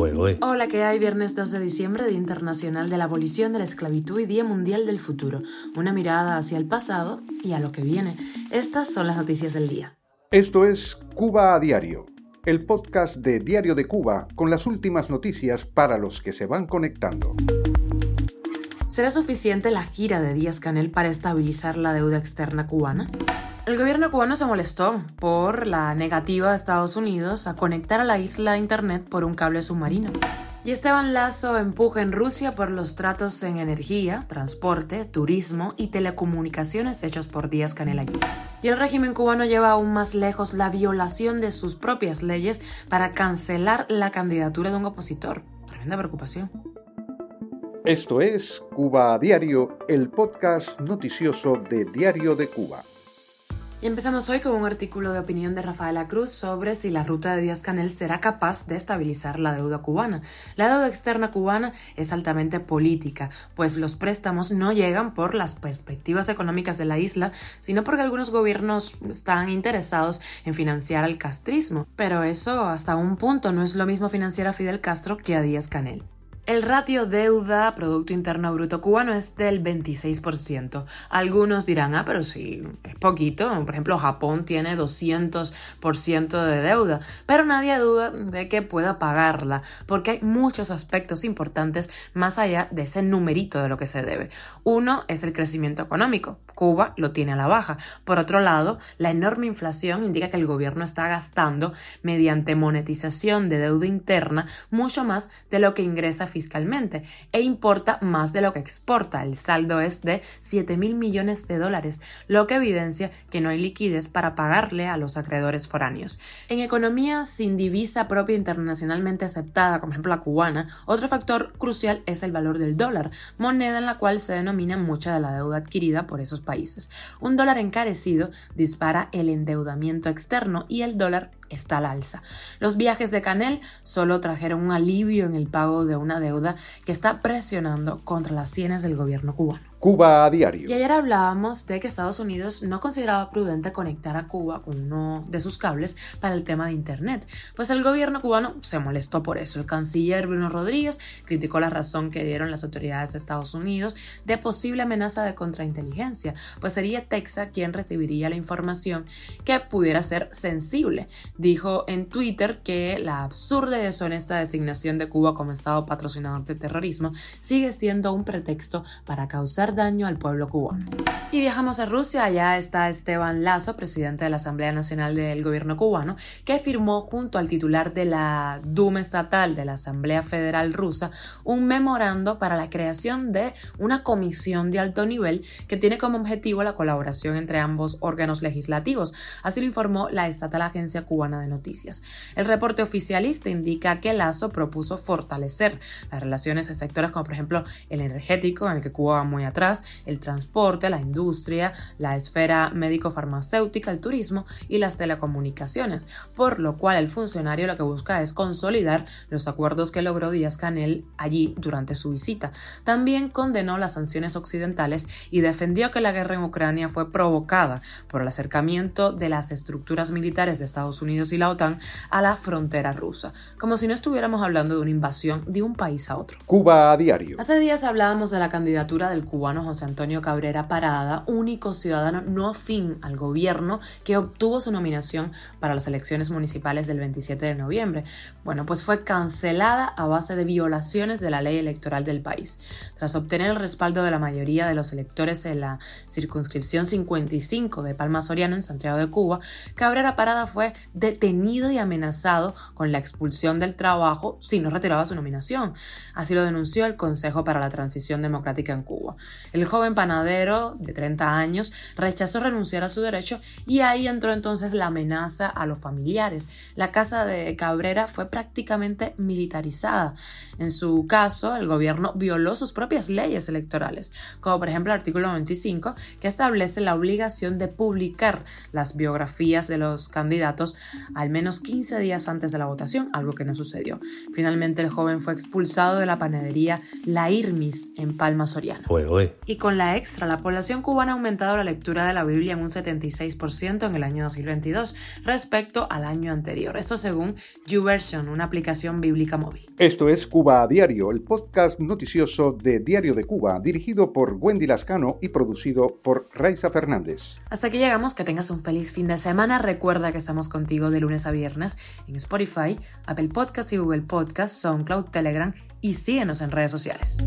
Hola, ¿qué hay? Viernes 2 de diciembre, Día Internacional de la Abolición de la Esclavitud y Día Mundial del Futuro. Una mirada hacia el pasado y a lo que viene. Estas son las noticias del día. Esto es Cuba a Diario, el podcast de Diario de Cuba con las últimas noticias para los que se van conectando. ¿Será suficiente la gira de Díaz Canel para estabilizar la deuda externa cubana? El gobierno cubano se molestó por la negativa de Estados Unidos a conectar a la isla a Internet por un cable submarino. Y Esteban Lazo empuja en Rusia por los tratos en energía, transporte, turismo y telecomunicaciones hechos por Díaz Canel. Y el régimen cubano lleva aún más lejos la violación de sus propias leyes para cancelar la candidatura de un opositor. Tremenda preocupación. Esto es Cuba Diario, el podcast noticioso de Diario de Cuba. Y empezamos hoy con un artículo de opinión de Rafaela Cruz sobre si la ruta de Díaz Canel será capaz de estabilizar la deuda cubana. La deuda externa cubana es altamente política, pues los préstamos no llegan por las perspectivas económicas de la isla, sino porque algunos gobiernos están interesados en financiar al castrismo. Pero eso hasta un punto no es lo mismo financiar a Fidel Castro que a Díaz Canel. El ratio deuda Producto Interno Bruto cubano es del 26%. Algunos dirán, ah, pero sí, es poquito. Por ejemplo, Japón tiene 200% de deuda, pero nadie duda de que pueda pagarla, porque hay muchos aspectos importantes más allá de ese numerito de lo que se debe. Uno es el crecimiento económico. Cuba lo tiene a la baja. Por otro lado, la enorme inflación indica que el gobierno está gastando mediante monetización de deuda interna mucho más de lo que ingresa fiscalmente e importa más de lo que exporta. El saldo es de 7 mil millones de dólares, lo que evidencia que no hay liquidez para pagarle a los acreedores foráneos. En economías sin divisa propia internacionalmente aceptada, como ejemplo la cubana, otro factor crucial es el valor del dólar, moneda en la cual se denomina mucha de la deuda adquirida por esos países. Un dólar encarecido dispara el endeudamiento externo y el dólar está al alza. Los viajes de Canel solo trajeron un alivio en el pago de una deuda que está presionando contra las sienes del gobierno cubano. Cuba a diario. Y ayer hablábamos de que Estados Unidos no consideraba prudente conectar a Cuba con uno de sus cables para el tema de Internet, pues el gobierno cubano se molestó por eso. El canciller Bruno Rodríguez criticó la razón que dieron las autoridades de Estados Unidos de posible amenaza de contrainteligencia, pues sería Texas quien recibiría la información que pudiera ser sensible. Dijo en Twitter que la absurda y deshonesta designación de Cuba como Estado patrocinador del terrorismo sigue siendo un pretexto para causar daño al pueblo cubano. Y viajamos a Rusia, allá está Esteban Lazo, presidente de la Asamblea Nacional del Gobierno cubano, que firmó junto al titular de la Duma Estatal de la Asamblea Federal Rusa un memorando para la creación de una comisión de alto nivel que tiene como objetivo la colaboración entre ambos órganos legislativos, así lo informó la estatal Agencia Cubana de Noticias. El reporte oficialista indica que Lazo propuso fortalecer las relaciones en sectores como por ejemplo el energético, en el que Cuba va muy atrás, el transporte, la industria, la esfera médico-farmacéutica, el turismo y las telecomunicaciones, por lo cual el funcionario lo que busca es consolidar los acuerdos que logró Díaz Canel allí durante su visita. También condenó las sanciones occidentales y defendió que la guerra en Ucrania fue provocada por el acercamiento de las estructuras militares de Estados Unidos y la OTAN a la frontera rusa, como si no estuviéramos hablando de una invasión de un país a otro. Cuba a diario. Hace días hablábamos de la candidatura del cubano José Antonio Cabrera Parada, único ciudadano no afín al gobierno que obtuvo su nominación para las elecciones municipales del 27 de noviembre. Bueno, pues fue cancelada a base de violaciones de la ley electoral del país. Tras obtener el respaldo de la mayoría de los electores en la circunscripción 55 de Palma Soriano en Santiago de Cuba, Cabrera Parada fue detenido y amenazado con la expulsión del trabajo si no retiraba su nominación. Así lo denunció el Consejo para la Transición Democrática en Cuba. El joven panadero de 30 años rechazó renunciar a su derecho y ahí entró entonces la amenaza a los familiares. La casa de Cabrera fue prácticamente militarizada. En su caso, el gobierno violó sus propias leyes electorales, como por ejemplo el artículo 95, que establece la obligación de publicar las biografías de los candidatos al menos 15 días antes de la votación, algo que no sucedió. Finalmente, el joven fue expulsado de la panadería La Irmis en Palma Soriano. Hoy. Y con la extra, la población cubana ha aumentado la lectura de la Biblia en un 76% en el año 2022 respecto al año anterior. Esto según YouVersion, una aplicación bíblica móvil. Esto es Cuba a Diario, el podcast noticioso de Diario de Cuba, dirigido por Wendy Lascano y producido por Raiza Fernández. Hasta aquí llegamos, que tengas un feliz fin de semana. Recuerda que estamos contigo de lunes a viernes en Spotify, Apple Podcasts y Google Podcasts, SoundCloud, Telegram y síguenos en redes sociales.